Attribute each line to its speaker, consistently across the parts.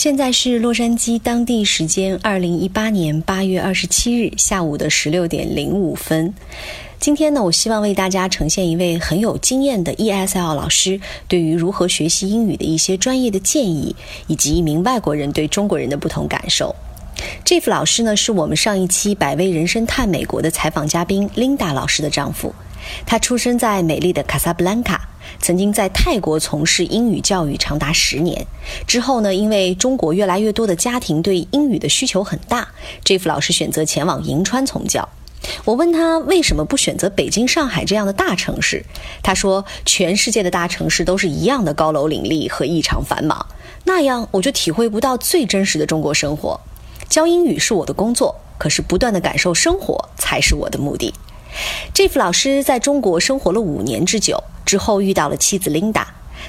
Speaker 1: 现在是洛杉矶当地时间二零一八年八月二十七日下午的十六点零五分。今天呢，我希望为大家呈现一位很有经验的 ESL 老师对于如何学习英语的一些专业的建议，以及一名外国人对中国人的不同感受。Jeff 老师呢，是我们上一期《百味人生探美国》的采访嘉宾 Linda 老师的丈夫。他出生在美丽的卡萨布兰卡，曾经在泰国从事英语教育长达十年。之后呢，因为中国越来越多的家庭对英语的需求很大，Jeff 老师选择前往银川从教。我问他为什么不选择北京、上海这样的大城市，他说：“全世界的大城市都是一样的高楼林立和异常繁忙，那样我就体会不到最真实的中国生活。教英语是我的工作，可是不断的感受生活才是我的目的。” Jeff 老师在中国生活了五年之久，之后遇到了妻子 Linda，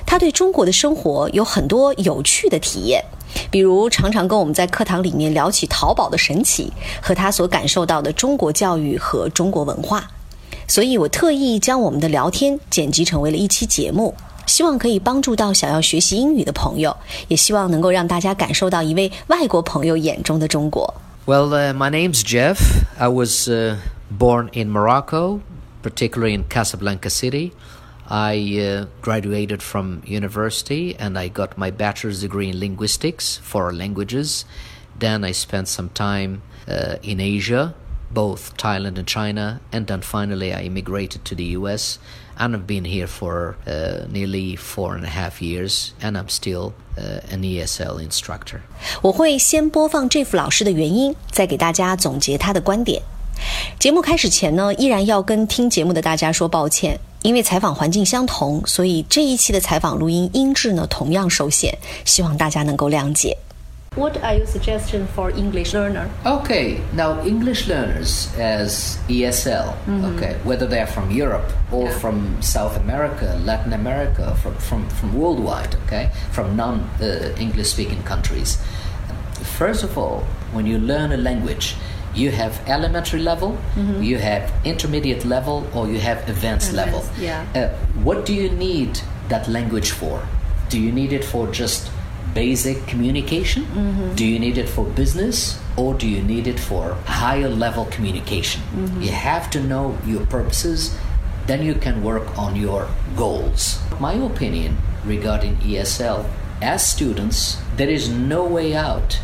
Speaker 1: 他对中国的生活有很多有趣的体验，比如常常跟我们在课堂里面聊起淘宝的神奇和他所感受到的中国教育和中国文化。所以我特意将我们的聊天剪辑成为了一期节目，希望可以帮助到想要学习英语的朋友，也希望能够让大家感受到一位外国朋友眼中的中国。
Speaker 2: Well, my name's Jeff. I was. born in Morocco, particularly in Casablanca City. I uh, graduated from university and I got my bachelor's degree in linguistics, foreign languages. Then I spent some time uh, in Asia, both Thailand and China, and then finally I immigrated to the US and I've been here for uh, nearly four and a half years and I'm still uh, an ESL instructor.
Speaker 1: 我会先播放 Jeff 老师的原因，再给大家总结他的观点。节目开始前呢，依然要跟听节目的大家说抱歉，因为采访环境相同，所以这一期的采访录音音质呢同样受限，希望大家能够谅解。What are your suggestions for English learner?
Speaker 2: Okay, now English learners as ESL, mm-hmm. okay, whether they're from Europe or yeah. from South America, Latin America, from from, from worldwide, okay, from non-English uh, speaking countries. First of all, when you learn a language, you have elementary level, mm-hmm. you have intermediate level, or you have advanced, level.
Speaker 1: Yeah.
Speaker 2: Uh, what do you need that language for? Do you need it for just basic communication? Mm-hmm. Do you need it for business? Or do you need it for higher level communication? Mm-hmm. You have to know your purposes, then you can work on your goals. My opinion regarding ESL as students, there is no way out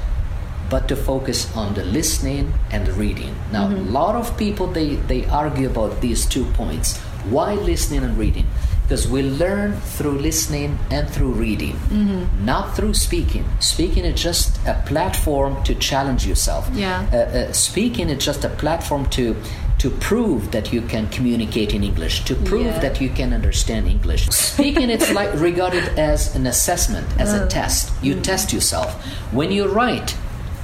Speaker 2: but to focus on the listening and the reading. Now, mm-hmm. a lot of people they they argue about these two points. Why listening and reading? Because we learn through listening and through reading, mm-hmm. not through speaking. Speaking is just a platform to challenge yourself.
Speaker 1: Yeah.
Speaker 2: Uh, uh, speaking is just a platform to to prove that you can communicate in English, to prove yeah. that you can understand English. Speaking, it's like regarded as an assessment, as uh, a test. You mm-hmm. test yourself. When you write,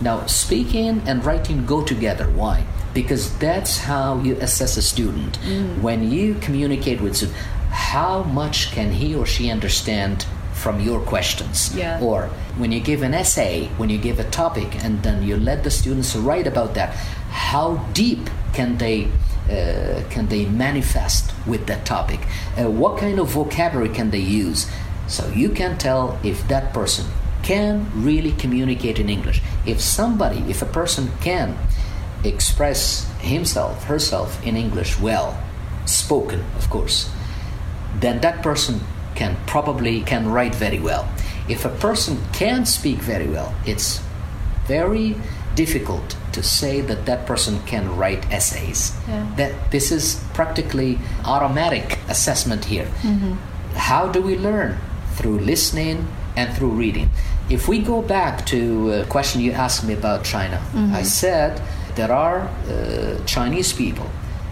Speaker 2: now, speaking and writing go together. Why? Because that's how you assess a student. Mm. When you communicate with student, how much can he or she understand from your questions?
Speaker 1: Yeah.
Speaker 2: Or when you give an essay, when you give a topic, and then you let the students write about that, how deep can they uh, can they manifest with that topic? Uh, what kind of vocabulary can they use? So you can tell if that person can really communicate in English. If somebody, if a person can express himself, herself in English well, spoken, of course, then that person can probably can write very well. If a person can speak very well, it's very difficult to say that that person can write essays. Yeah. That this is practically automatic assessment here. Mm-hmm. How do we learn? Through listening and through reading. If we go back to a question you asked me about China, mm-hmm. I said there are uh, Chinese people.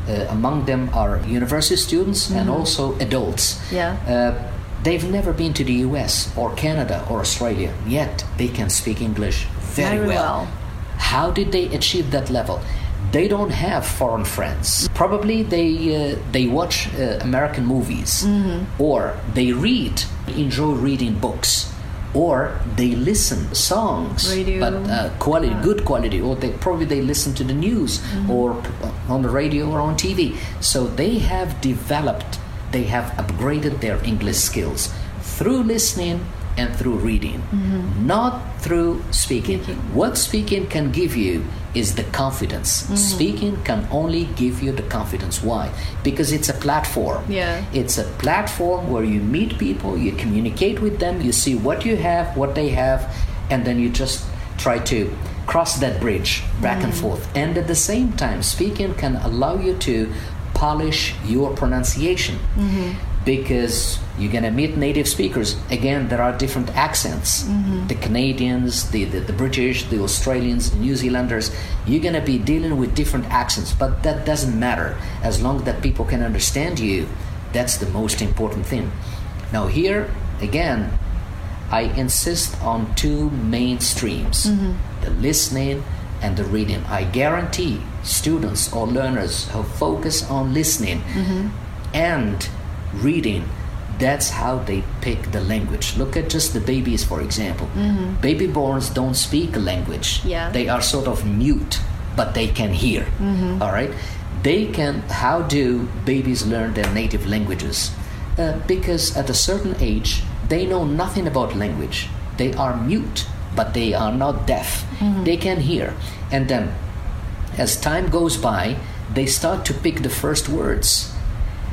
Speaker 2: Uh, among them are university students mm-hmm. and also adults.
Speaker 1: Yeah.
Speaker 2: Uh, they've never been to the US or Canada or Australia, yet they can speak English very,
Speaker 1: very
Speaker 2: well.
Speaker 1: well.
Speaker 2: How did they achieve that level? They don't have foreign friends. Probably they uh, they watch uh, American movies mm-hmm. or they read, enjoy reading books or they listen songs
Speaker 1: radio.
Speaker 2: but uh, quality yeah. good quality or they probably they listen to the news mm-hmm. or on the radio or on tv so they have developed they have upgraded their english skills through listening and through reading, mm-hmm. not through speaking.
Speaker 1: Speaking.
Speaker 2: What speaking can give you is the confidence. Mm-hmm. Speaking can only give you the confidence. Why? Because it's a platform.
Speaker 1: Yeah.
Speaker 2: It's a platform where you meet people, you communicate with them, you see what you have, what they have, and then you just try to cross that bridge back and mm-hmm. forth. And at the same time, speaking can allow you to polish your pronunciation because you're going to meet native speakers. Again there are different accents. Mm-hmm. The canadians the, the, the british the australians new zealanders you're going to be dealing with different accents but that doesn't matter. As long that people can understand you that's the most important thing. Now here again i insist on two main streams mm-hmm. the listening and the reading. I guarantee students or learners who focus on listening mm-hmm. and reading that's how they pick the language. Look at just the babies for example. Mm-hmm. Baby borns don't speak a language.
Speaker 1: Yeah.
Speaker 2: they are sort of mute but they can hear. Mm-hmm. All right? They can how do babies learn their native languages? Uh, because at a certain age they know nothing about language. They are mute but they are not deaf. Mm-hmm. They can hear. And then as time goes by, they start to pick the first words.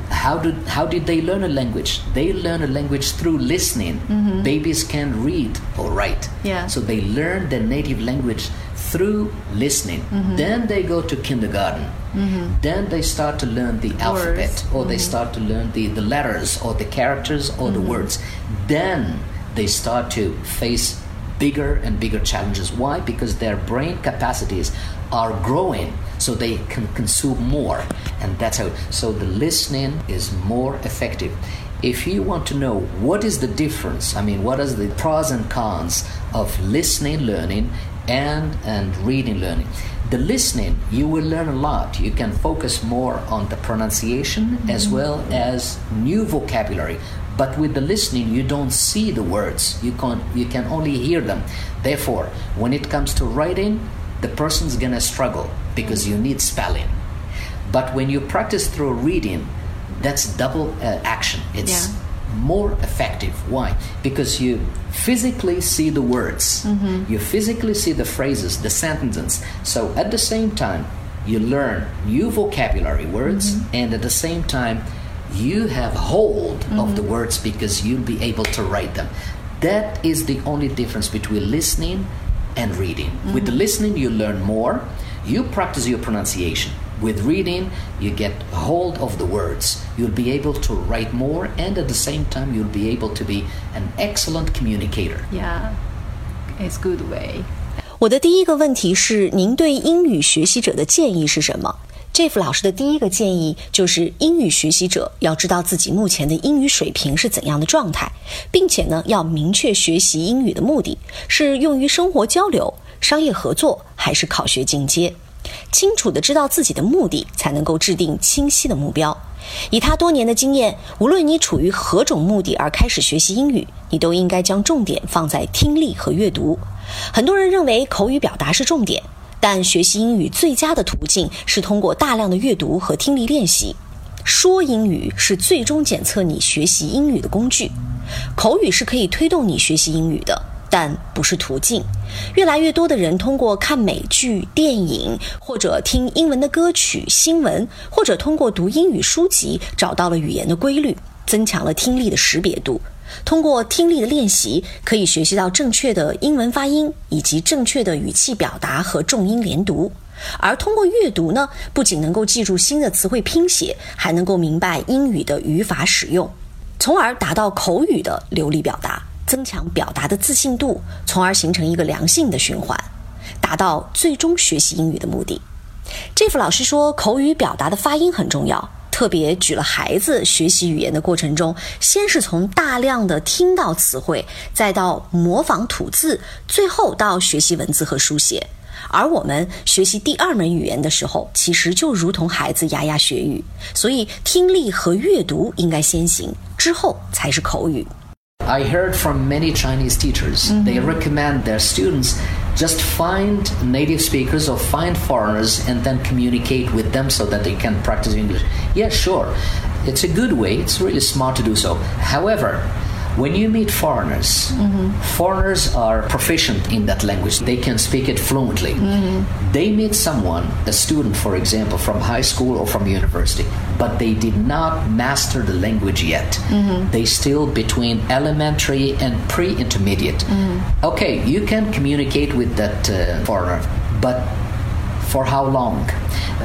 Speaker 2: How did how did they learn a language? They learn a language through listening. Mm-hmm. Babies can read or write,
Speaker 1: Yeah.
Speaker 2: so they learn their native language through listening. Mm-hmm. Then they go to kindergarten. Mm-hmm. Then they start to learn the alphabet, or they start to learn the, the letters, or the characters, or the words. Then they start to face bigger and bigger challenges. Why? Because their brain capacities are growing, so they can consume more, and that's how. So the listening is more effective. If you want to know what is the difference, I mean, what is the pros and cons of listening learning and and reading learning? The listening, you will learn a lot. You can focus more on the pronunciation as mm-hmm. well as new vocabulary but with the listening you don't see the words you can you can only hear them therefore when it comes to writing the person's going to struggle because you need spelling. But when you practice through reading that's double uh, action. It's
Speaker 1: Yeah.
Speaker 2: more effective. Why? Because you physically see the words. Mm-hmm. You physically see the phrases the sentences. So at the same time you learn new vocabulary words mm-hmm. and at the same time you have hold of the mm-hmm. words because you'll be able to write them. That is the only difference between listening and reading with the listening you learn more you practice your pronunciation with reading you get hold of the words you'll be able to write more and at the same time you'll be able to be an excellent communicator
Speaker 1: Yeah, it's good way. 我的第一个问题是，您对英语学习者的建议是什么 ？Jeff 老师的第一个建议就是，英语学习者要知道自己目前的英语水平是怎样的状态，并且呢，要明确学习英语的目的是用于生活交流、商业合作，还是考学进阶。清楚的知道自己的目的，才能够制定清晰的目标。以他多年的经验，无论你处于何种目的而开始学习英语，你都应该将重点放在听力和阅读。很多人认为口语表达是重点，但学习英语最佳的途径是通过大量的阅读和听力练习。说英语是最终检测你学习英语的工具，口语是可以推动你学习英语的，但不是途径。越来越多的人通过看美剧、电影，或者听英文的歌曲、新闻，或者通过读英语书籍，找到了语言的规律，增强了听力的识别度。通过听力的练习，可以学习到正确的英文发音，以及正确的语气表达和重音连读。而通过阅读呢，不仅能够记住新的词汇拼写，还能够明白英语的语法使用，从而达到口语的流利表达，增强表达的自信度，从而形成一个良性的循环，达到最终学习英语的目的。Jeff 老师说，口语表达的发音很重要，特别举了孩子学习语言的过程中，先是从大量的听到词汇，再到模仿吐字，最后到学习文字和书写。而我们学习第二门语言的时候，其实就如同孩子牙牙学语，所以听力和阅读应该先行，之后才是口语。
Speaker 2: I heard from many Chinese teachers. They recommend their students just find native speakers or find foreigners and then communicate with them so that they can practice English. Yeah, sure. It's a good way. It's really smart to do so. However, When you meet foreigners, foreigners are proficient in that language. They can speak it fluently. They meet someone, a student, for example, from high school or from university, but they did not master the language yet. They still between elementary and pre-intermediate. Okay, you can communicate with that uh, foreigner, but for how long?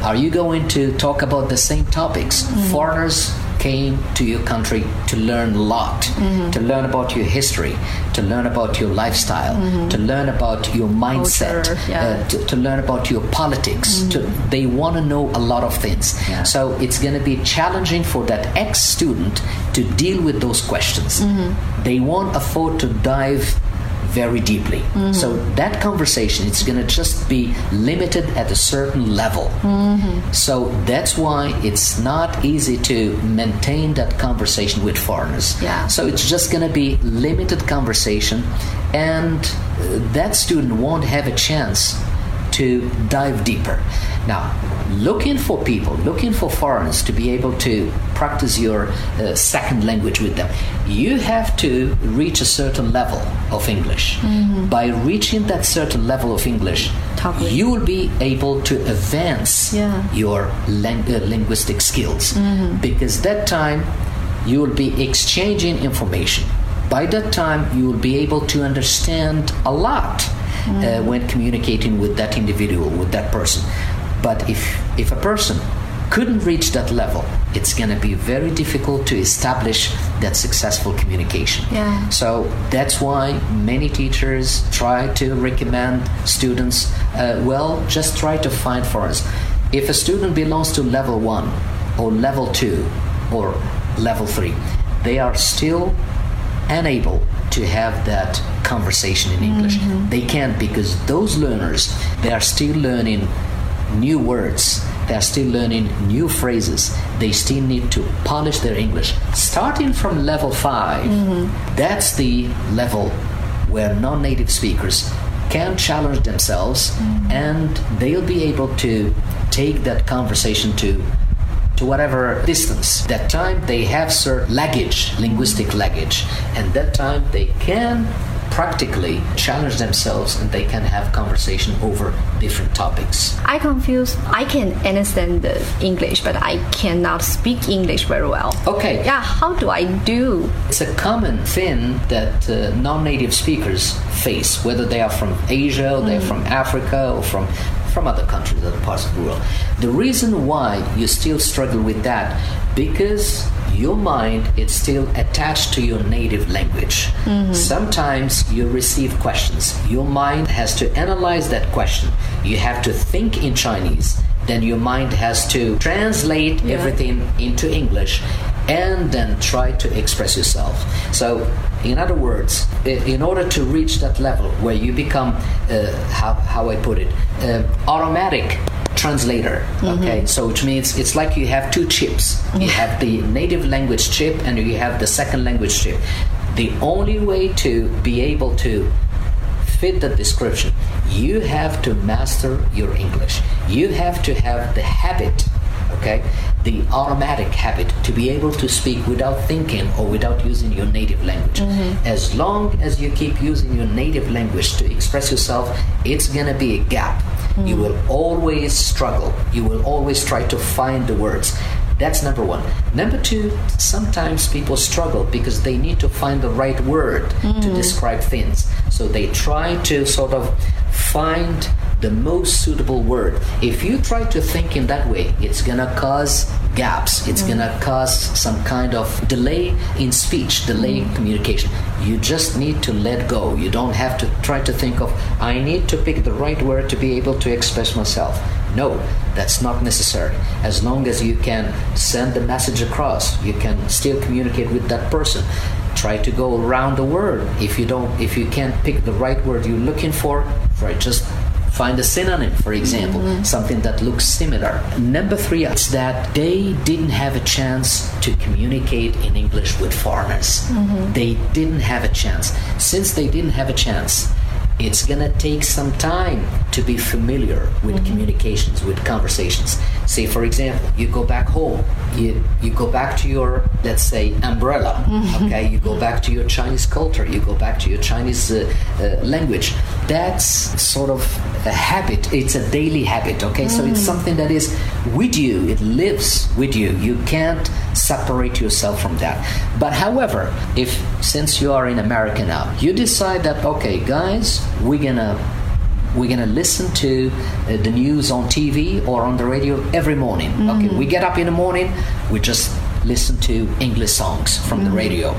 Speaker 2: Are you going to talk about the same topics? Foreigners came to your country to learn a lot, mm-hmm. to learn about your history, to learn about your lifestyle, mm-hmm. to learn about your mindset,
Speaker 1: Culture, yeah.
Speaker 2: uh, to, to learn about your politics. Mm-hmm. To, they want to know a lot of things.
Speaker 1: Yeah.
Speaker 2: So it's going to be challenging for that ex student to deal with those questions. They won't afford to dive very deeply. So that conversation it's going to just be limited at a certain level. So that's why it's not easy to maintain that conversation with foreigners.
Speaker 1: Yeah.
Speaker 2: So it's just going to be limited conversation and uh, that student won't have a chance to dive deeper. Now, looking for people, looking for foreigners to be able to practice your uh, second language with them, you have to reach a certain level of English. By reaching that certain level of English, you will be able to advance
Speaker 1: Yeah.
Speaker 2: your lang- uh, linguistic skills because that time you will be exchanging information. By that time, you will be able to understand a lot uh, when communicating with that individual, with that person. But if if a person couldn't reach that level, it's going to be very difficult to establish that successful communication.
Speaker 1: Yeah.
Speaker 2: So that's why many teachers try to recommend students, uh, well, just try to find for us. If a student belongs to level one or level two or level three, they are still unable to have that conversation in English. They can't because those learners, they are still learning new words. They are still learning new phrases. They still need to polish their English. Starting from level 5 mm-hmm. that's the level where non native speakers can challenge themselves mm-hmm. and they'll be able to take that conversation to to whatever distance. That time they have certain luggage, linguistic luggage, and that time they can practically challenge themselves and they can have conversation over different topics.
Speaker 1: I confuse. I can understand the English, but I cannot speak English very well.
Speaker 2: Okay.
Speaker 1: Yeah, how do I do?
Speaker 2: It's a common thing that uh, non-native speakers face, whether they are from Asia, or they're from Africa, or from from other countries, other parts of the world. The reason why you still struggle with that because your mind is still attached to your native language. Sometimes you receive questions. Your mind has to analyze that question. You have to think in Chinese. Then your mind has to translate
Speaker 1: Yeah.
Speaker 2: everything into English and then try to express yourself. So, in other words, in order to reach that level where you become, uh, how, how I put it, uh, automatic translator. Mm-hmm. Okay, so which means it's like you have two chips. You have the native language chip and you have the second language chip. The only way to be able to fit the description, you have to master your English. You have to have the habit, okay, the automatic habit to be able to speak without thinking or without using your native language. Mm-hmm. As long as you keep using your native language to express yourself, it's gonna be a gap. You hmm. will always struggle. You will always try to find the words. That's number one. Number two, sometimes people struggle because they need to find the right word to hmm. describe things. So they try to sort of find the most suitable word. If you try to think in that way, it's gonna cause gaps. It's mm. gonna cause some kind of delay in speech, delay in mm. communication. You just need to let go. You don't have to try to think of, I need to pick the right word to be able to express myself. No, that's not necessary. As long as you can send the message across, you can still communicate with that person. Try to go around the word. If you don't, if you can't pick the right word you're looking for, try just find a synonym, for example, mm-hmm. something that looks similar. Number three is that they didn't have a chance to communicate in English with foreigners. Mm-hmm. They didn't have a chance. Since they didn't have a chance, it's gonna take some time to be familiar with mm-hmm. communications, with conversations. Say, for example, you go back home, you, you go back to your, let's say, umbrella, okay? You go back to your Chinese culture, you go back to your Chinese uh, uh, language. That's sort of a habit, it's a daily habit, okay? So it's something that is with you, it lives with you. You can't separate yourself from that. But however, if since you are in America now, you decide that, okay, guys, we're gonna we're gonna listen to uh, the news on TV or on the radio every morning. Okay, we get up in the morning, we just listen to English songs from the radio.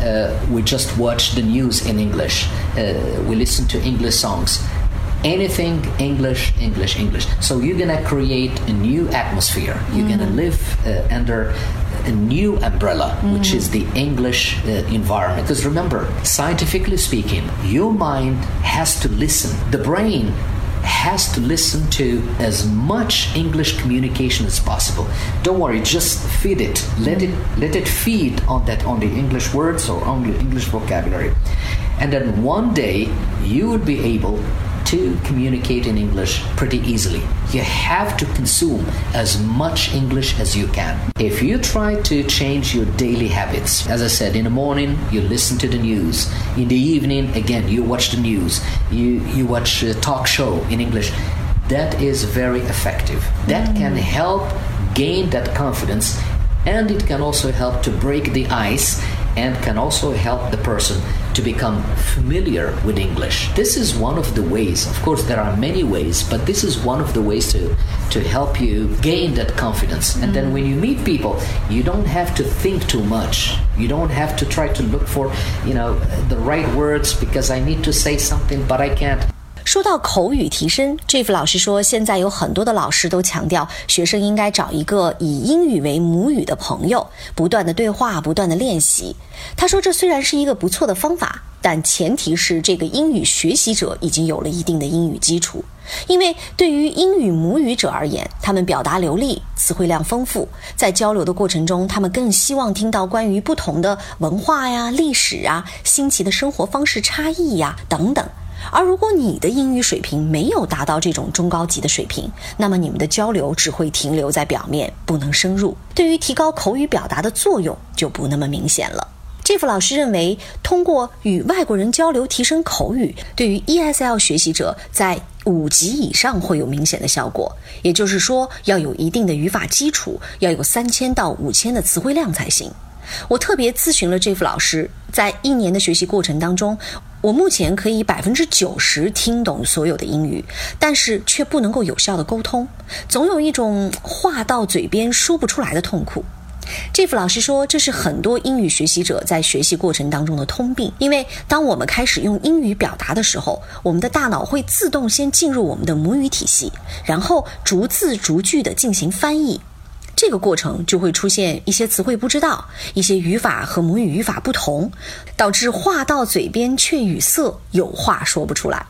Speaker 2: Uh, we just watch the news in English. Uh, we listen to English songs. Anything English, English, English. So you're gonna create a new atmosphere. You're gonna live uh, under a new umbrella, which is the English uh, environment. Because remember, scientifically speaking, your mind has to listen. The brain has to listen to as much English communication as possible. Don't worry, just feed it. Let it let it feed on that on the English words or on the English vocabulary. And then one day you would be able to communicate in English pretty easily. You have to consume as much English as you can. If you try to change your daily habits, as I said, in the morning you listen to the news, in the evening again you watch the news, you you watch a talk show in English. That is very effective. That mm. can help gain that confidence and it can also help to break the ice and can also help the person to become familiar with English. This is one of the ways. Of course, there are many ways, but this is one of the ways to to help you gain that confidence. And then when you meet people, you don't have to think too much. You don't have to try to look for, you know, the right words because I need to say something but I can't.
Speaker 1: 说到口语提升，Jeff 老师说，现在有很多的老师都强调，学生应该找一个以英语为母语的朋友，不断的对话，不断的练习。他说，这虽然是一个不错的方法，但前提是这个英语学习者已经有了一定的英语基础。因为对于英语母语者而言，他们表达流利，词汇量丰富，在交流的过程中，他们更希望听到关于不同的文化呀、历史啊、新奇的生活方式差异呀等等。而如果你的英语水平没有达到这种中高级的水平，那么你们的交流只会停留在表面，不能深入，对于提高口语表达的作用就不那么明显了。Jeff 老师认为，通过与外国人交流提升口语，对于 ESL 学习者在五级以上会有明显的效果。也就是说，要有一定的语法基础，要有三千到五千的词汇量才行。我特别咨询了 Jeff 老师，在一年的学习过程当中。我目前可以百分之九十听懂所有的英语，但是却不能够有效的沟通，总有一种话到嘴边说不出来的痛苦。Jeff 老师说，这是很多英语学习者在学习过程当中的通病，因为当我们开始用英语表达的时候，我们的大脑会自动先进入我们的母语体系，然后逐字逐句的进行翻译。这个过程就会出现一些词汇不知道，一些语法和母语语法不同，导致话到嘴边却语塞，有话说不出来。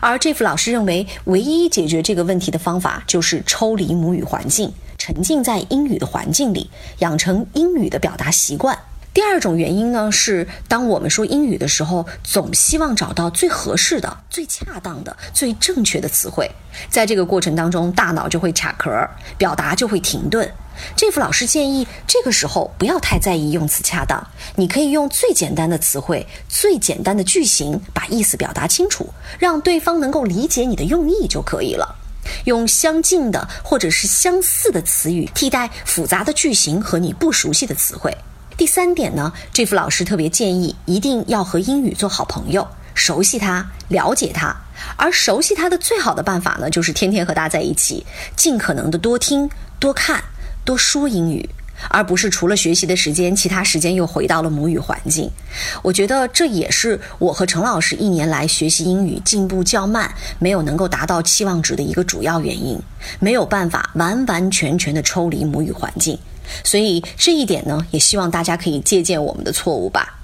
Speaker 1: 而 Jeff 老师认为，唯一解决这个问题的方法就是抽离母语环境，沉浸在英语的环境里，养成英语的表达习惯。第二种原因呢，是当我们说英语的时候，总希望找到最合适的、最恰当的、最正确的词汇，在这个过程当中，大脑就会卡壳，表达就会停顿。这副老师建议，这个时候不要太在意用词恰当，你可以用最简单的词汇、最简单的句型，把意思表达清楚，让对方能够理解你的用意就可以了。用相近的或者是相似的词语替代复杂的句型和你不熟悉的词汇。第三点呢，这副老师特别建议一定要和英语做好朋友，熟悉它，了解它。而熟悉它的最好的办法呢，就是天天和它在一起，尽可能的多听、多看、多说英语，而不是除了学习的时间，其他时间又回到了母语环境。我觉得这也是我和陈老师一年来学习英语进步较慢，没有能够达到期望值的一个主要原因，没有办法完完全全的抽离母语环境。所以这一点呢，也希望大家可以借鉴我们的错误吧。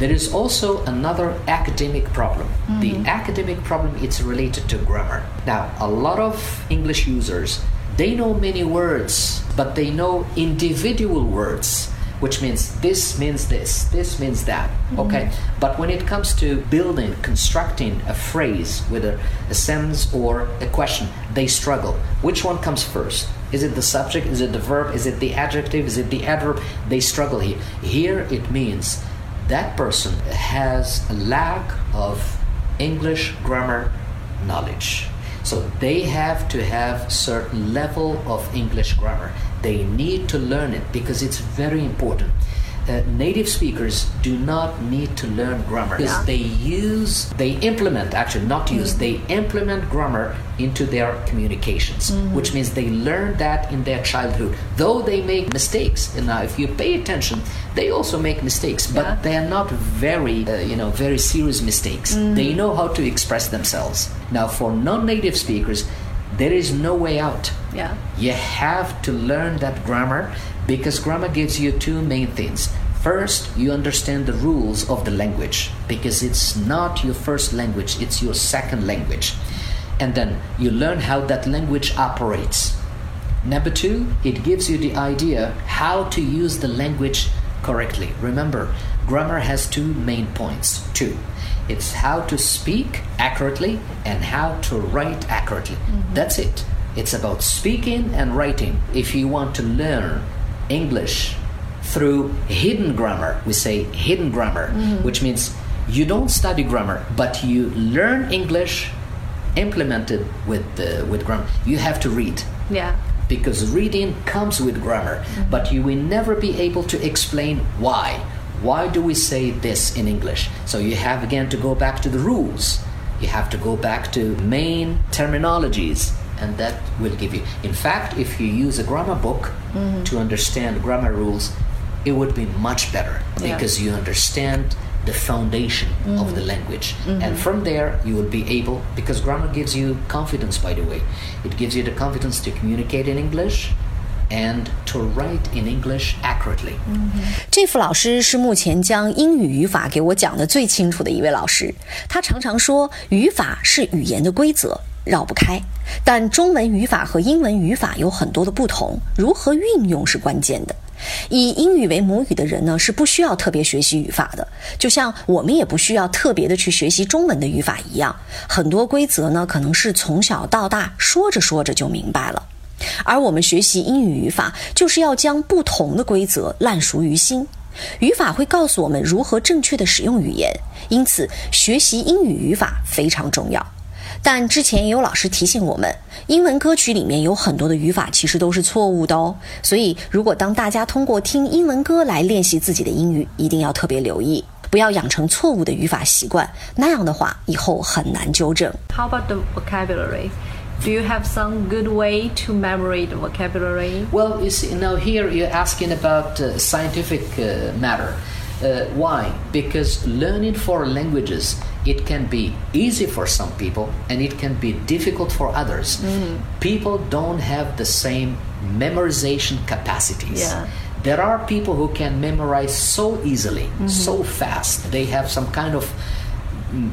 Speaker 2: There is also another academic problem. The academic problem is related to grammar. Now, a lot of English users, they know many words, but they know individual words, which means this means this, this means that. Mm-hmm. Okay? But when it comes to building, constructing a phrase a, a sentence or a question, they struggle. Which one comes first? Is it the subject? Is it the verb? Is it the adjective? Is it the adverb? They struggle here. Here it means that person has a lack of English grammar knowledge. So they have to have certain level of English grammar. They need to learn it because it's very important. Uh, native speakers do not need to learn grammar.
Speaker 1: Yeah.
Speaker 2: they use they implement actually not use they implement grammar into their communications which means they learn that in their childhood. Though they make mistakes and now if you pay attention they also make mistakes but
Speaker 1: Yeah.
Speaker 2: they are not very uh, you know very serious mistakes. They know how to express themselves. Now for non-native speakers there is no way out
Speaker 1: Yeah.
Speaker 2: you have to learn that grammar because grammar gives you two main things. First, you understand the rules of the language because it's not your first language, it's your second language. And then you learn how that language operates. Number two, it gives you the idea how to use the language correctly. Remember, grammar has two main points. Two. It's how to speak accurately and how to write accurately. That's it. It's about speaking and writing. If you want to learn English through hidden grammar, we say hidden grammar, which means you don't study grammar, but you learn English implemented with uh, with grammar. You have to read
Speaker 1: Yeah.
Speaker 2: because reading comes with grammar, but you will never be able to explain why. Why do we say this in English? So you have again to go back to the rules. You have to go back to main terminologies, and that will give you. In fact, if you use a grammar book mm-hmm. to understand grammar rules, it would be much better
Speaker 1: Yeah.
Speaker 2: because you understand the foundation of the mm-hmm. language mm-hmm. and from there you will be able because grammar gives you confidence by the way it gives you the confidence to communicate in english and to write in english accurately
Speaker 1: 这副老师是目前将英语语法给我讲的最清楚的一位老师。他常常说，语法是语言的规则，绕不开。但中文语法和英文语法有很多的不同，如何运用是关键的。以英语为母语的人呢，是不需要特别学习语法的，就像我们也不需要特别的去学习中文的语法一样。很多规则呢，可能是从小到大说着说着就明白了。而我们学习英语语法，就是要将不同的规则烂熟于心。语法会告诉我们如何正确的使用语言，因此学习英语语法非常重要。但之前也有老师提醒我们，英文歌曲里面有很多的语法其实都是错误的哦。所以，如果当大家通过听英文歌来练习自己的英语，一定要特别留意，不要养成错误的语法习惯，那样的话以后很难纠正。
Speaker 3: How about the vocabulary? Do you have some good way to memorize the vocabulary?
Speaker 2: well you see now here you're asking about uh, scientific uh, matter. Uh, why? Because learning foreign languages it can be easy for some people and it can be difficult for others. People don't have the same memorization capacities.
Speaker 3: Yeah.
Speaker 2: there are people who can memorize so easily so fast. They have some kind of mm,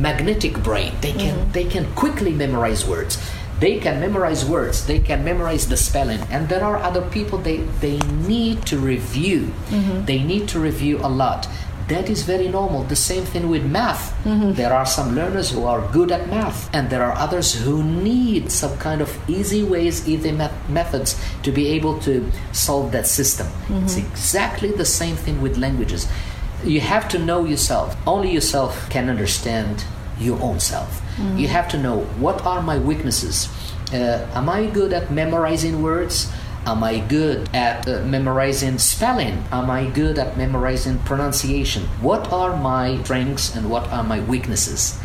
Speaker 2: magnetic brain. They can mm-hmm. they can quickly memorize words. They can memorize words. They can memorize the spelling. And there are other people they they need to review. Mm-hmm. They need to review a lot. That is very normal. The same thing with math. Mm-hmm. There are some learners who are good at math and there are others who need some kind of easy ways easy met- methods to be able to solve that system. It's exactly the same thing with languages you have to know yourself. Only yourself can understand your own self. You have to know what are my weaknesses. Uh, am I good at memorizing words? Am I good at uh, memorizing spelling? Am I good at memorizing pronunciation? What are my strengths and what are my weaknesses?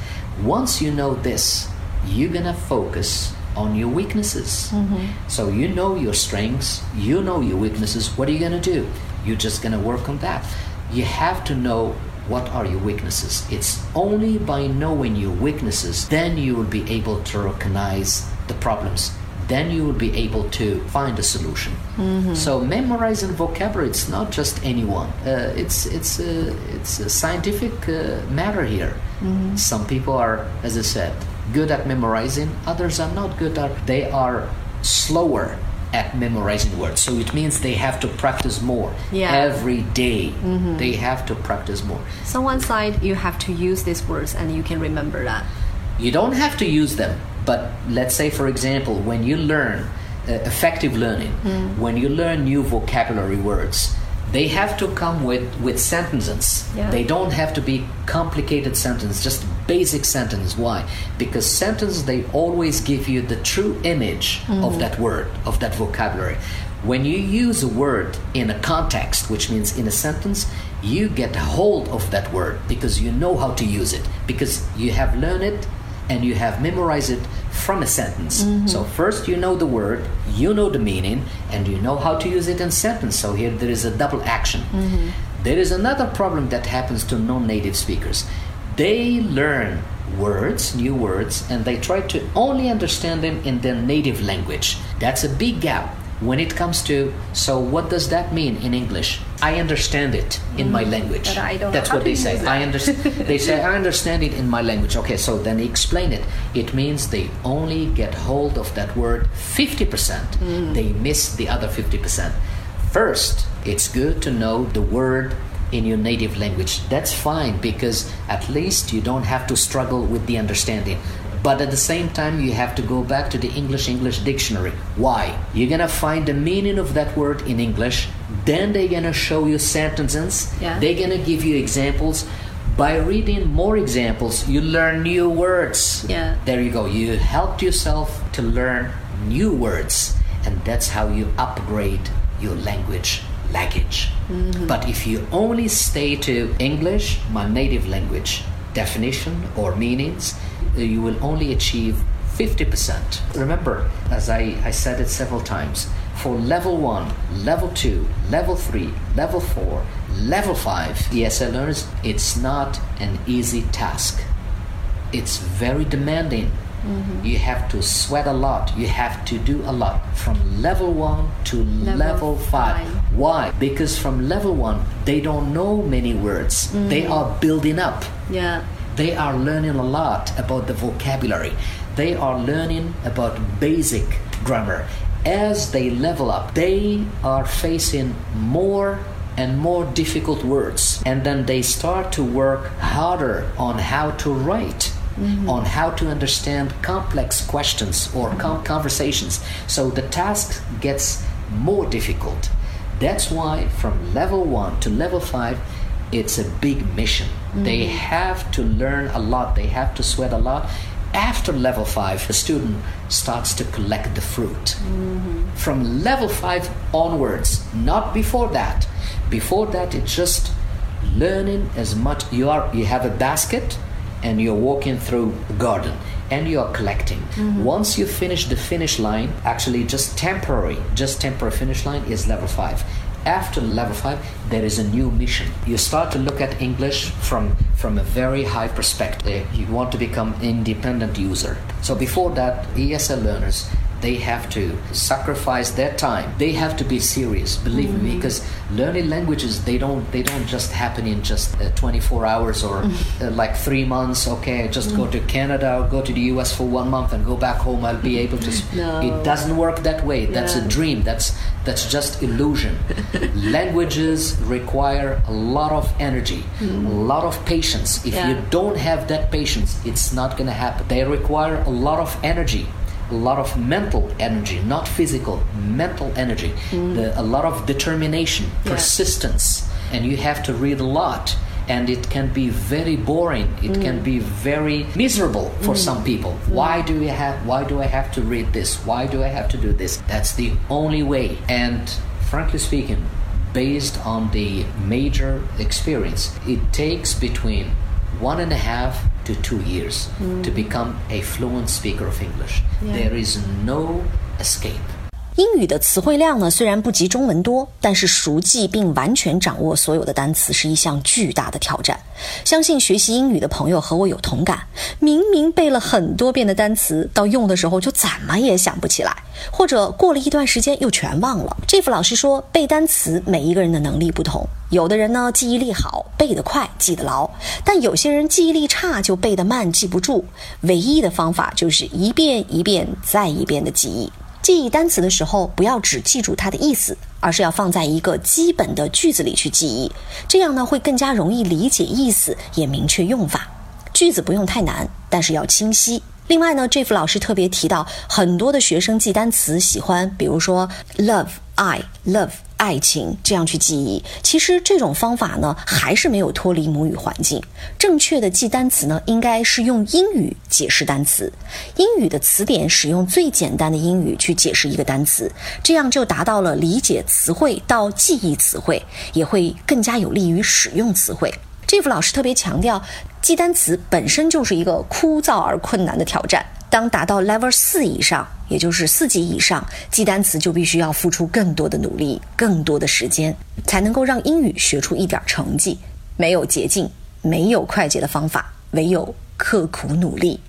Speaker 2: Once you know this, you're gonna focus on your weaknesses. So you know your strengths, you know your weaknesses. What are you gonna do? You're just gonna work on that. You have to know what are your weaknesses. It's only by knowing your weaknesses then you will be able to recognize the problems. Then you will be able to find a solution. So memorizing vocabulary it's not just anyone. Uh, it's it's a, it's a scientific uh, matter here. Some people are, as I said, good at memorizing. Others are not good at. They are slower at memorizing words. So it means they have to practice more
Speaker 3: Yeah.
Speaker 2: every day. They have to practice more.
Speaker 3: So one side you have to use these words and you can remember that.
Speaker 2: You don't have to use them, but let's say, for example, when you learn uh, effective learning, when you learn new vocabulary words, they have to come with, with sentences.
Speaker 3: Yeah.
Speaker 2: They don't have to be complicated sentences, just basic sentence. Why? Because sentences they always give you the true image of mm-hmm. that word, of that vocabulary. When you use a word in a context, which means in a sentence, you get hold of that word because you know how to use it, because you have learned it and you have memorized it from a sentence. Mm-hmm. So first you know the word, you know the meaning, and you know how to use it in sentence. So here there is a double action. Mm-hmm. There is another problem that happens to non-native speakers. They learn words, new words, and they try to only understand them in their native language. That's a big gap when it comes to so what does that mean in English? I understand it in my mm, language.
Speaker 3: But I don't
Speaker 2: That's what they say. I understand. they say I understand it in my language. Okay, so then explain it. It means they only get hold of that word 50%. Mm. They miss the other 50%. First, it's good to know the word in your native language. That's fine because at least you don't have to struggle with the understanding. But at the same time, you have to go back to the English English dictionary. Why? You're gonna find the meaning of that word in English. Then they're gonna show you sentences.
Speaker 3: Yeah.
Speaker 2: They're gonna give you examples. By reading more examples, you learn new words.
Speaker 3: Yeah.
Speaker 2: There you go. You helped yourself to learn new words, and that's how you upgrade your language luggage. Mm-hmm. But if you only stay to English, my native language, definition or meanings, uh, you will only achieve 50%. Remember, as I, I said it several times, for level 1, level 2, level 3, level 4, level 5 ESL learners, it's not an easy task it's very demanding. Mm-hmm. You have to sweat a lot. You have to do a lot from level one to level, five.
Speaker 3: five.
Speaker 2: Why? Because from level one, they don't know many words. They mm-hmm. are building up.
Speaker 3: Yeah.
Speaker 2: They are learning a lot about the vocabulary. They are learning about basic grammar. As they level up, they are facing more and more difficult words. And then they start to work harder on how to write. Mm-hmm. On how to understand complex questions or com- conversations. So the task gets more difficult. That's why from level one to level five, it's a big mission. Mm-hmm. They have to learn a lot, they have to sweat a lot. After level five, the student starts to collect the fruit. Mm-hmm. From level five onwards, not before that. Before that, it's just learning as much. You are you have a basket, and you're walking through a garden, and you are collecting. Mm-hmm. Once you finish the finish line, actually just temporary, just temporary finish line is level five. After level five, there is a new mission. You start to look at English from from a very high perspective. You want to become independent user. So before that, ESL learners they have to sacrifice their time. They have to be serious believe me because learning languages they don't they don't just happen in just uh, 24 hours or uh, like three months okay just go to canada or go to the us for one month and go back home i'll be able to
Speaker 3: No.
Speaker 2: it doesn't work that way. That's a dream. That's that's just illusion. Languages require a lot of energy a lot of patience. If you don't have that patience it's not going to happen. They require a lot of energy a lot of mental energy not physical mental energy. Mm. The, a lot of determination
Speaker 3: Yeah.
Speaker 2: persistence. And you have to read a lot and it can be very boring. It mm. can be very miserable for mm. some people. Why do you have why do i have to read this? Why do i have to do this? That's the only way. And frankly speaking based on the major experience it takes between one and a half to two years to hmm. become a fluent speaker of english. There is no escape
Speaker 1: 英语的词汇量呢，虽然不及中文多，但是熟记并完全掌握所有的单词是一项巨大的挑战。相信学习英语的朋友和我有同感。明明背了很多遍的单词，到用的时候就怎么也想不起来，或者过了一段时间又全忘了。这副老师说，背单词每一个人的能力不同，有的人呢记忆力好，背得快，记得牢；但有些人记忆力差，就背得慢，记不住。唯一的方法就是一遍一遍再一遍的记忆。记忆单词的时候，不要只记住它的意思，而是要放在一个基本的句子里去记忆，这样呢会更加容易理解意思，也明确用法。句子不用太难，但是要清晰。另外呢这幅老师特别提到，很多的学生记单词喜欢，比如说 love、I、love。爱情这样去记忆，其实这种方法呢，还是没有脱离母语环境。正确的记单词呢，应该是用英语解释单词。英语的词典使用最简单的英语去解释一个单词，这样就达到了理解词汇到记忆词汇，也会更加有利于使用词汇。这幅老师特别强调，记单词本身就是一个枯燥而困难的挑战。当达到 Level 四以上，也就是四级以上，记单词就必须要付出更多的努力、更多的时间，才能够让英语学出一点成绩。没有捷径，没有快捷的方法，唯有刻苦努力。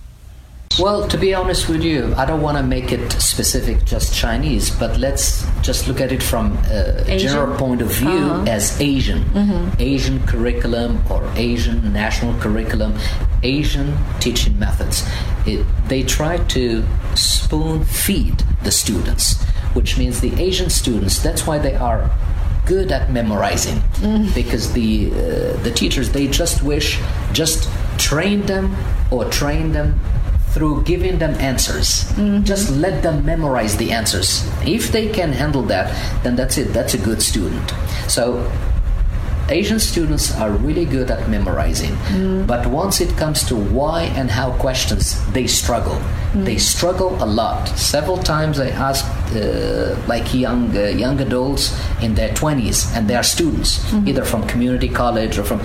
Speaker 2: Well, to be honest with you, I don't want to make it specific just Chinese, but let's just look at it from a general point of view uh-huh. as Asian. Mm-hmm. Asian curriculum or Asian national curriculum, Asian teaching methods. It, they try to spoon feed the students, which means the Asian students, that's why they are good at memorizing mm. because the uh, the teachers they just wish just train them or train them through giving them answers. Mm-hmm. Just let them memorize the answers. If they can handle that, then that's it. That's a good student. So Asian students are really good at memorizing, mm. but once it comes to why and how questions, they struggle. Mm. They struggle a lot. Several times I asked, uh, like young uh, young adults in their twenties, and they are students, mm-hmm. either from community college or from.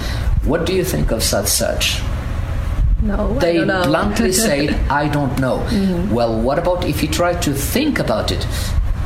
Speaker 2: What do you think of such such?
Speaker 3: No,
Speaker 2: they bluntly say, I don't know. Mm-hmm. Well, what about if you try to think about it?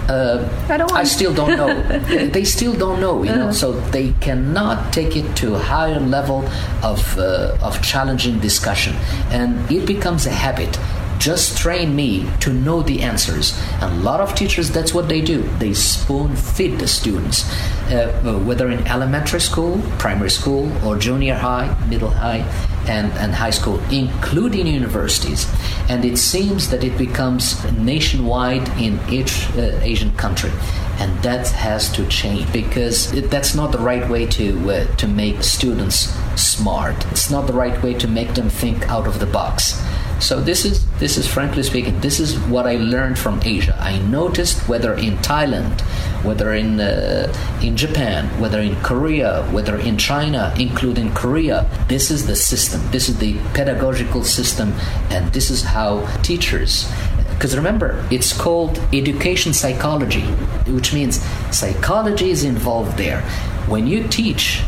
Speaker 2: Uh, I, don't I still don't know. they still don't know, you know. So they cannot take it to a higher level of uh, of challenging discussion, and it becomes a habit just train me to know the answers. And a lot of teachers, that's what they do. They spoon feed the students, uh, whether in elementary school, primary school, or junior high, middle high, and, and high school, including universities. And it seems that it becomes nationwide in each uh, Asian country. And that has to change because it, that's not the right way to uh, to make students smart. It's not the right way to make them think out of the box. So this is this is frankly speaking, this is what I learned from Asia. I noticed whether in Thailand, whether in uh, in Japan, whether in Korea, whether in China, including Korea, this is the system. This is the pedagogical system, and this is how teachers. Because remember, it's called education psychology, which means psychology is involved there. When you teach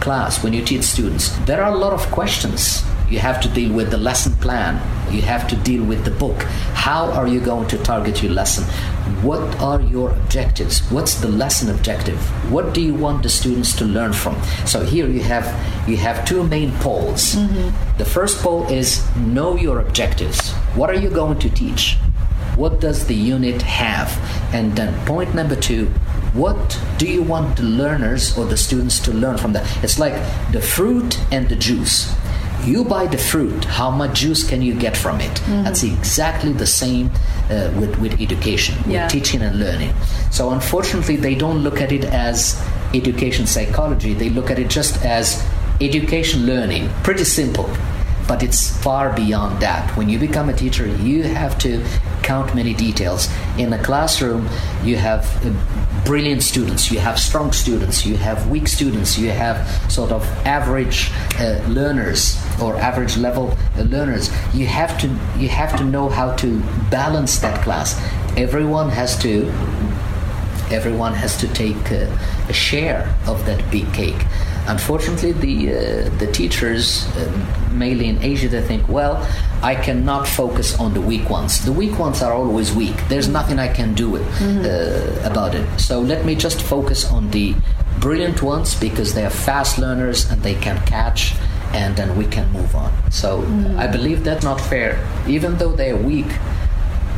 Speaker 2: class, when you teach students, there are a lot of questions you have to deal with the lesson plan. You have to deal with the book. How are you going to target your lesson? What are your objectives? What's the lesson objective? What do you want the students to learn from? So here you have you have two main poles. Mm-hmm. The first pole is know your objectives. What are you going to teach? What does the unit have? And then point number two, what do you want the learners or the students to learn from that? It's like the fruit and the juice you buy the fruit how much juice can you get from it? Mm-hmm. that's exactly the same uh, with, with education with teaching and learning. So unfortunately they don't look at it as education psychology. They look at it just as education learning. Pretty simple but it's far beyond that. When you become a teacher, you have to count many details. In a classroom, you have uh, brilliant students, you have strong students, you have weak students, you have sort of average uh, learners or average level uh, learners. You have to you have to know how to balance that class. Everyone has to everyone has to take uh, a share of that big cake. Unfortunately, the uh, the teachers, uh, mainly in Asia, they think, well, I cannot focus on the weak ones. The weak ones are always weak. There's nothing I can do it, mm-hmm. uh, about it. So let me just focus on the brilliant ones because they are fast learners and they can catch and then we can move on. So mm. I believe that's not fair. Even though they are weak,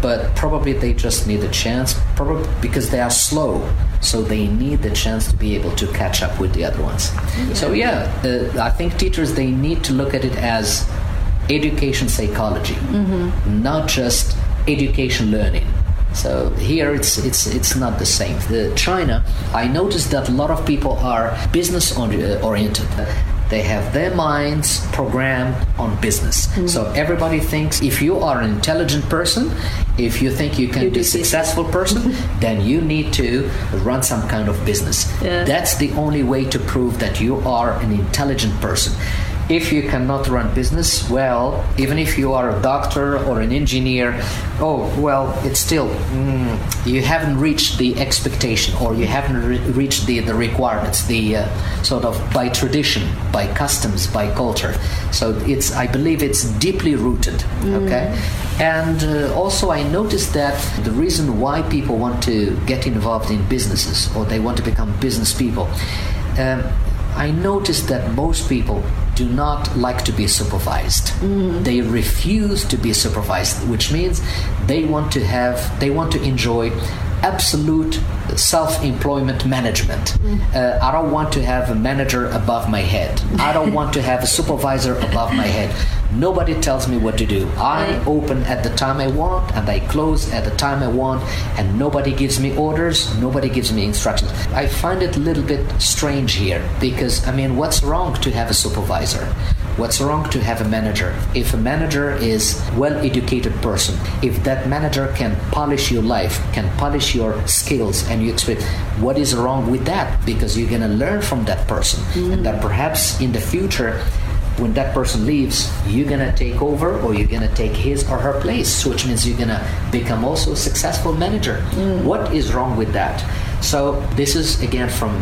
Speaker 2: but probably they just need a chance, probably because they are slow, so they need the chance to be able to catch up with the other ones. Yeah. So yeah, uh, I think teachers they need to look at it as education psychology, mm-hmm. not just education learning. So here it's it's it's not the same. The China, I noticed that a lot of people are business uh, oriented. they have their minds programmed on business. So everybody thinks if you are an intelligent person, if you think you can
Speaker 3: You
Speaker 2: be a successful person, then you need to run some kind of business.
Speaker 3: Yeah.
Speaker 2: That's the only way to prove that you are an intelligent person. If you cannot run business, well, even if you are a doctor or an engineer, oh, well, it's still, mm, you haven't reached the expectation or you haven't re- reached the, the requirements, the uh, sort of by tradition, by customs, by culture. So it's, I believe it's deeply rooted, okay? And uh, also, I noticed that the reason why people want to get involved in businesses or they want to become business people, um, I noticed that most people do not like to be supervised. Mm-hmm. They refuse to be supervised, which means they want to have, they want to enjoy absolute self-employment management. Uh, I don't want to have a manager above my head. I don't want to have a supervisor above my head. Nobody tells me what to do. I open at the time I want and I close at the time I want, and nobody gives me orders, nobody gives me instructions. I find it a little bit strange here because, I mean, what's wrong to have a supervisor? What's wrong to have a manager? If a manager is well-educated person, if that manager can polish your life, can polish your skills, and you expect, what is wrong with that? Because you're gonna learn from that person, mm-hmm. and that perhaps in the future when that person leaves, you're gonna take over or you're gonna take his or her place, which means you're gonna become also a successful manager. Mm. What is wrong with that? So, this is again from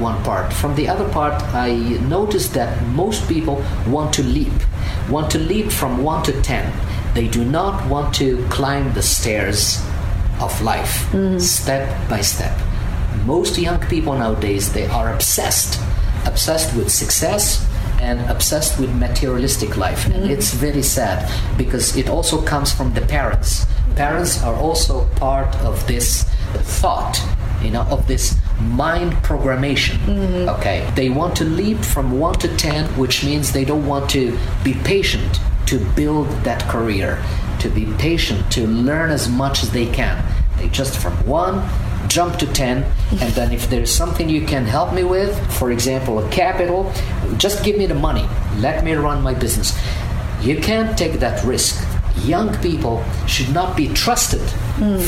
Speaker 2: one part. From the other part, I noticed that most people want to leap, want to leap from 1 to 10. They do not want to climb the stairs of life mm-hmm. step by step. Most young people nowadays, they are obsessed, obsessed with success, and obsessed with materialistic life. And mm-hmm. it's very sad because it also comes from the parents. Parents are also part of this thought, you know, of this mind programmation. Mm-hmm. Okay. They want to leap from 1 to 10, which means they don't want to be patient to build that career, to be patient, to learn as much as they can. They just from 1 jump to 10 and then if there's something you can help me with for example a capital just give me the money let me run my business you can't take that risk young people should not be trusted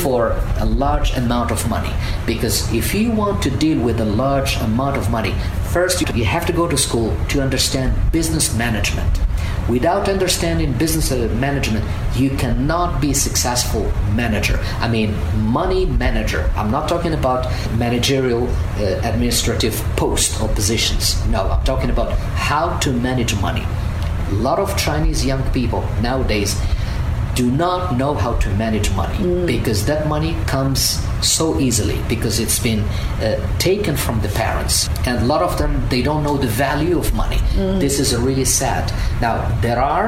Speaker 2: for a large amount of money. Because if you want to deal with a large amount of money first you have to go to school to understand business management. Without understanding business management you cannot be successful manager. I mean money manager. I'm not talking about managerial uh, administrative post or positions. No i'm talking about how to manage money. A lot of chinese young people nowadays do not know how to manage money because that money comes so easily because it's been uh, taken from the parents. And a lot of them they don't know the value of money. This is really sad. Now there are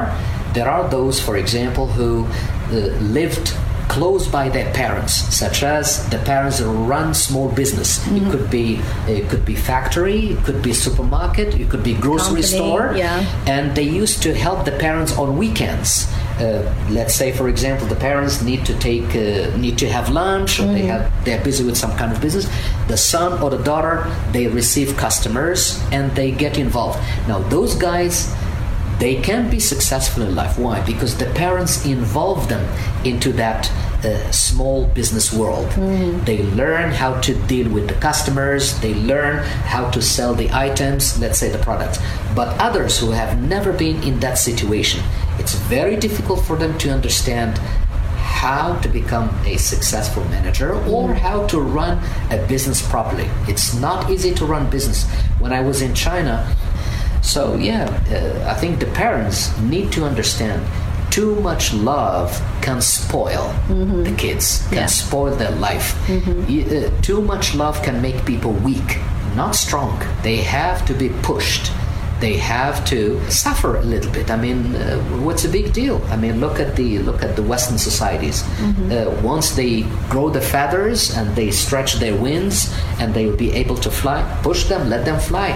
Speaker 2: there are those for example who uh, lived close by their parents such as the parents run small business. It could be it could be factory it could be supermarket it could be grocery
Speaker 1: Company,
Speaker 2: store.
Speaker 1: yeah.
Speaker 2: and they used to help the parents on weekends. Uh, let's say, for example, the parents need to take uh, need to have lunch, or they have they're busy with some kind of business. The son or the daughter they receive customers and they get involved. Now those guys. They can be successful in life. Why? Because the parents involve them into that uh, small business world. They learn how to deal with the customers. They learn how to sell the items, let's say the products. But others who have never been in that situation, it's very difficult for them to understand how to become a successful manager or how to run a business properly. It's not easy to run business. When I was in China, so yeah, uh, I think the parents need to understand too much love can spoil the kids, can
Speaker 1: Yeah.
Speaker 2: spoil their life. Y- uh, too much love can make people weak, not strong. They have to be pushed. They have to suffer a little bit. I mean, uh, what's a big deal? I mean, look at the look at the Western societies. Uh, once they grow the feathers and they stretch their wings and they will be able to fly, push them, let them fly.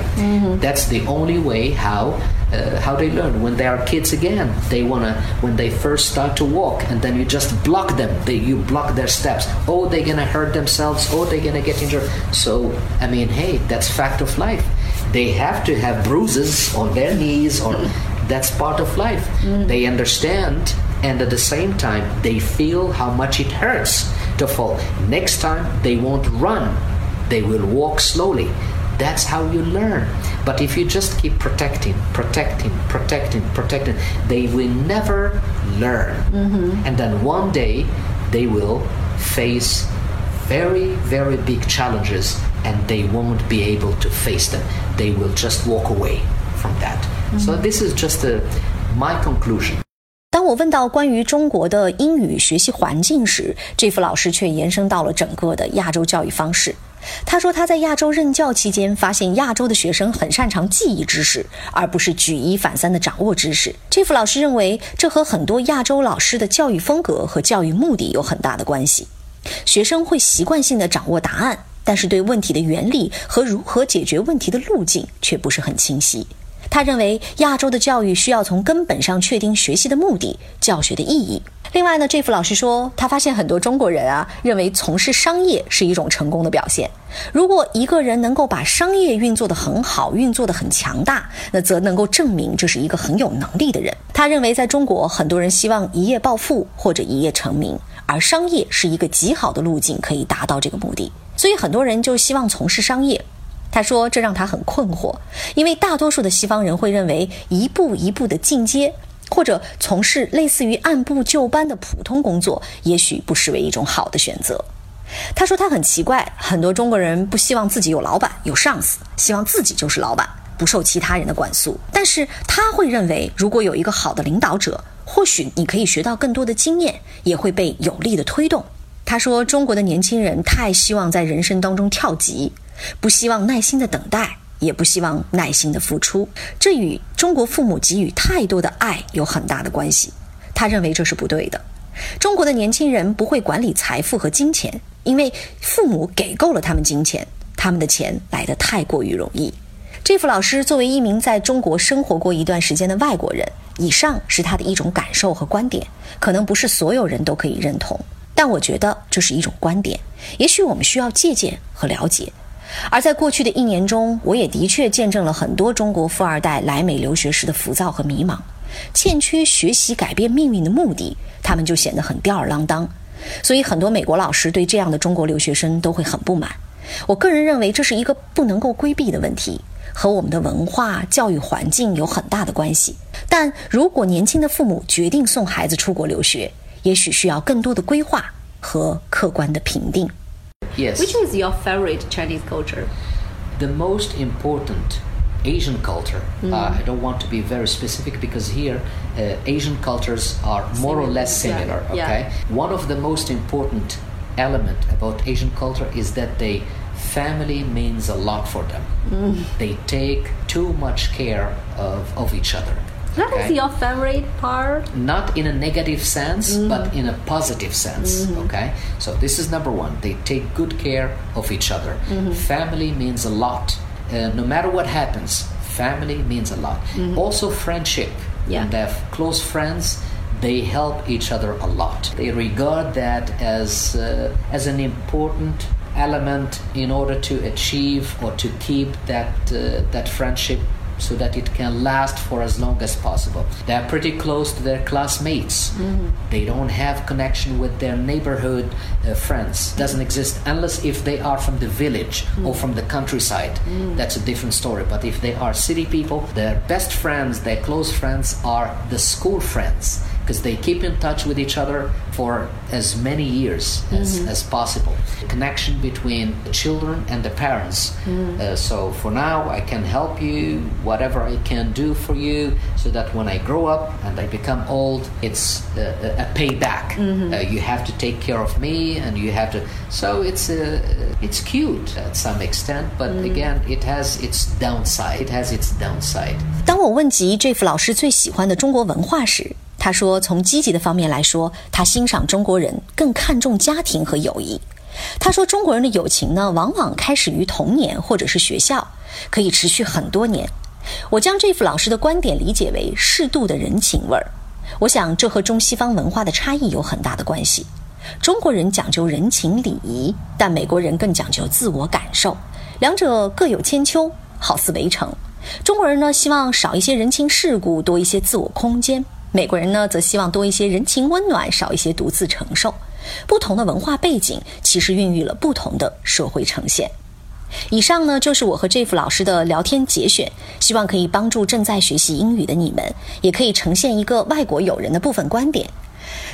Speaker 2: That's the only way how uh, how they learn. When they are kids again they want to when they first start to walk and then you just block them. They you block their steps. Oh they're gonna hurt themselves. Oh they're gonna get injured. So i mean hey that's fact of life. They have to have bruises on their knees, or that's part of life. They understand, and at the same time, they feel how much it hurts to fall. Next time, they won't run, they will walk slowly. That's how you learn. But if you just keep protecting, protecting, protecting, protecting, they will never learn. Mm-hmm. And then one day they will face very, very big challenges and they won't be able to face them. They will just walk away from that. Mm-hmm. So this is just a, my conclusion.
Speaker 1: 当我问到关于中国的英语学习环境时，Jeff 老师却延伸到了整个的亚洲教育方式。他说他在亚洲任教期间，发现亚洲的学生很擅长记忆知识，而不是举一反三的掌握知识。这副老师认为，这和很多亚洲老师的教育风格和教育目的有很大的关系。学生会习惯性的掌握答案，但是对问题的原理和如何解决问题的路径却不是很清晰。他认为亚洲的教育需要从根本上确定学习的目的、教学的意义。另外呢，这副老师说，他发现很多中国人啊，认为从事商业是一种成功的表现。如果一个人能够把商业运作得很好，运作得很强大，那则能够证明这是一个很有能力的人。他认为，在中国，很多人希望一夜暴富或者一夜成名，而商业是一个极好的路径，可以达到这个目的。所以，很多人就希望从事商业。他说，这让他很困惑，因为大多数的西方人会认为一步一步的进阶，或者从事类似于按部就班的普通工作，也许不失为一种好的选择。他说他很奇怪，很多中国人不希望自己有老板、有上司，希望自己就是老板，不受其他人的管束。但是他会认为，如果有一个好的领导者，或许你可以学到更多的经验，也会被有力的推动。他说，中国的年轻人太希望在人生当中跳级。不希望耐心的等待，也不希望耐心的付出，这与中国父母给予太多的爱有很大的关系。他认为这是不对的。中国的年轻人不会管理财富和金钱，因为父母给够了他们金钱，他们的钱来得太过于容易。这副老师作为一名在中国生活过一段时间的外国人，以上是他的一种感受和观点，可能不是所有人都可以认同，但我觉得这是一种观点，也许我们需要借鉴和了解。而在过去的一年中，我也的确见证了很多中国富二代来美留学时的浮躁和迷茫，欠缺学习改变命运的目的，他们就显得很吊儿郎当。所以，很多美国老师对这样的中国留学生都会很不满。我个人认为这是一个不能够规避的问题，和我们的文化教育环境有很大的关系。但如果年轻的父母决定送孩子出国留学，也许需要更多的规划和客观的评定。
Speaker 2: Yes.
Speaker 3: Which is your favorite Chinese culture?
Speaker 2: the most important Asian culture. Uh, I don't want to be very specific because here uh, Asian cultures are more or less similar.
Speaker 3: yeah.
Speaker 2: Okay, one of the most important element about Asian culture is that they family means a lot for them. They take too much care of, of each other.
Speaker 3: That is
Speaker 2: okay?
Speaker 3: your favorite part?
Speaker 2: not in a negative sense but in a positive sense okay? So this is number one. They take good care of each other. Family means a lot. Uh, no matter what happens family means a lot. Also friendship.
Speaker 3: Yeah.
Speaker 2: and they have close friends they help each other a lot. They regard that as uh, as an important element in order to achieve or to keep that uh, that friendship so that it can last for as long as possible. They are pretty close to their classmates. Mm-hmm. They don't have connection with their neighborhood uh, friends. Doesn't exist unless if they are from the village or mm. from the countryside. Mm. That's a different story. But if they are city people, their best friends, their close friends are the school friends because they keep in touch with each other for as many years as, as possible. Connection between the children and the parents. Uh, so for now, I can help you, whatever I can do for you, so that when I grow up and I become old, it's uh, a a payback. Uh, you have to take care of me, and you have to. So it's uh, it's cute at some extent, but again, it has its downside. It has its downside.
Speaker 1: 当我问及这副老师最喜欢的中国文化时， 他说，从积极的方面来说，他欣赏中国人更看重家庭和友谊。他说，中国人的友情呢，往往开始于童年或者是学校，可以持续很多年。我将这副老师的观点理解为适度的人情味儿。我想，这和中西方文化的差异有很大的关系。中国人讲究人情礼仪，但美国人更讲究自我感受，两者各有千秋。好似围城。中国人呢，希望少一些人情世故，多一些自我空间；美国人呢，则希望多一些人情温暖，少一些独自承受。不同的文化背景，其实孕育了不同的社会呈现。以上呢，就是我和 Jeff 老师的聊天节选，希望可以帮助正在学习英语的你们，也可以呈现一个外国友人的部分观点。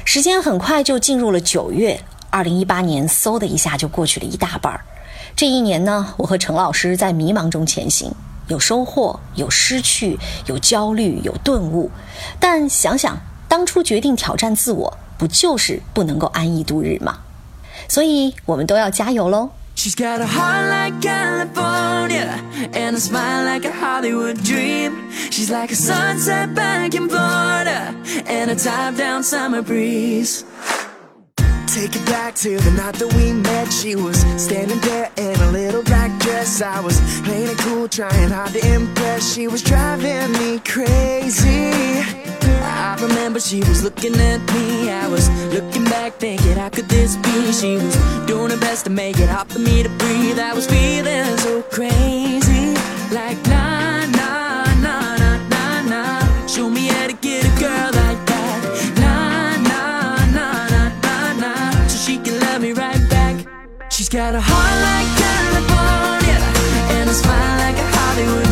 Speaker 1: 时间很快就进入了九月，二零一八年嗖的一下就过去了一大半儿。这一年呢，我和陈老师在迷茫中前行，有收获，有失去，有焦虑，有顿悟。但想想当初决定挑战自我，不就是不能够安逸度日吗？所以我们都要加油喽
Speaker 4: ！She's got a heart like California and a smile like a Hollywood dream. She's like a sunset back in Florida and a top down summer breeze. Take it back to the night that we met. She was standing there in a little black dress. I was playing it cool, trying hard to impress. She was driving me crazy. I remember she was looking at me. I was looking back, thinking, how could this be? She was doing her best to make it hard for me to breathe. I was feeling so crazy, like nah, nah, nah, nah, nah. Show me got a heart like California and a smile like a Hollywood